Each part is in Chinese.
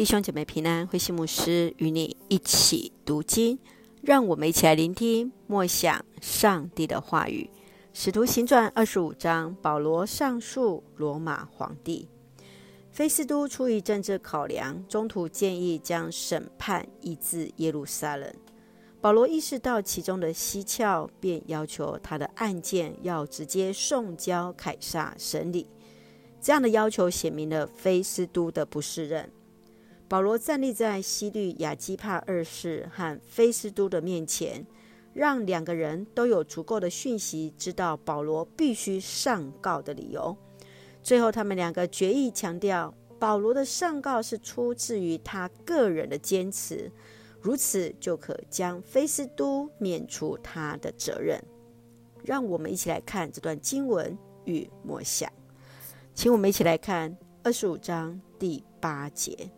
弟兄姐妹平安，慧馨牧师与你一起读经，让我们一起来聆听默想上帝的话语。使徒行传二十五章，保罗上诉罗马皇帝。菲斯都出于政治考量，中途建议将审判移至耶路撒冷。保罗意识到其中的蹊跷，便要求他的案件要直接送交凯撒审理。这样的要求显明了菲斯都的不适任。保罗站立在希律亚基帕二世和菲斯都的面前，让两个人都有足够的讯息，知道保罗必须上告的理由。最后，他们两个决意强调，保罗的上告是出自于他个人的坚持，如此就可将菲斯都免除他的责任。让我们一起来看这段经文与默想，请我们一起来看二十五章第八节。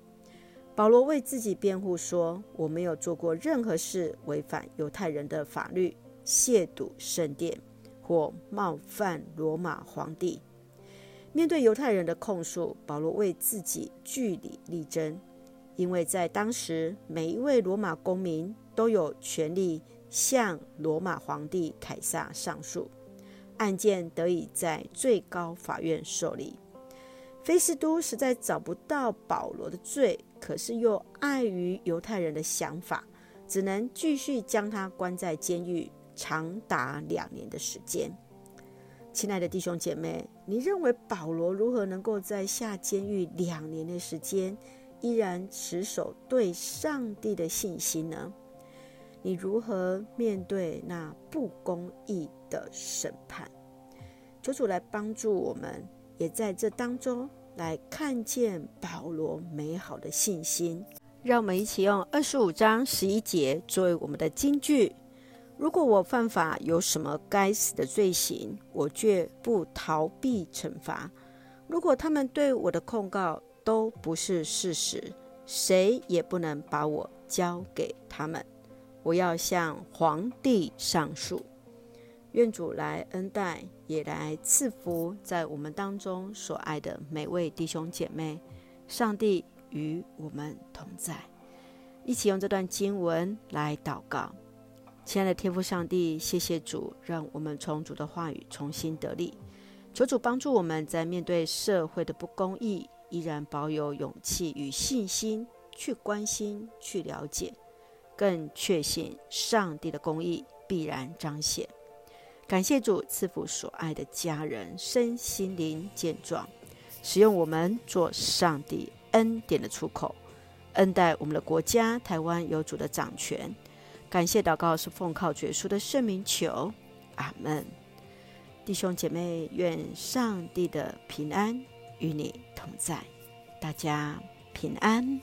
保罗为自己辩护说：“我没有做过任何事违反犹太人的法律，亵渎圣殿，或冒犯罗马皇帝。”面对犹太人的控诉，保罗为自己据理力争，因为在当时，每一位罗马公民都有权利向罗马皇帝凯撒上诉，案件得以在最高法院受理。菲斯都实在找不到保罗的罪，可是又碍于犹太人的想法，只能继续将他关在监狱长达两年的时间。亲爱的弟兄姐妹，你认为保罗如何能够在下监狱两年的时间，依然持守对上帝的信心呢？你如何面对那不公义的审判？求主来帮助我们。也在这当中来看见保罗美好的信心。让我们一起用二十五章十一节作为我们的金句：如果我犯法有什么该死的罪行，我绝不逃避惩罚。如果他们对我的控告都不是事实，谁也不能把我交给他们。我要向皇帝上诉。愿主来恩待，也来赐福在我们当中所爱的每位弟兄姐妹。上帝与我们同在，一起用这段经文来祷告。亲爱的天父上帝，谢谢主，让我们从主的话语重新得力。求主帮助我们在面对社会的不公义，依然保有勇气与信心去关心、去了解，更确信上帝的公义必然彰显。感谢主赐福所爱的家人身心灵健壮，使用我们做上帝恩典的出口，恩待我们的国家台湾有主的掌权。感谢祷告是奉靠主耶稣的圣名求，阿门。弟兄姐妹，愿上帝的平安与你同在，大家平安。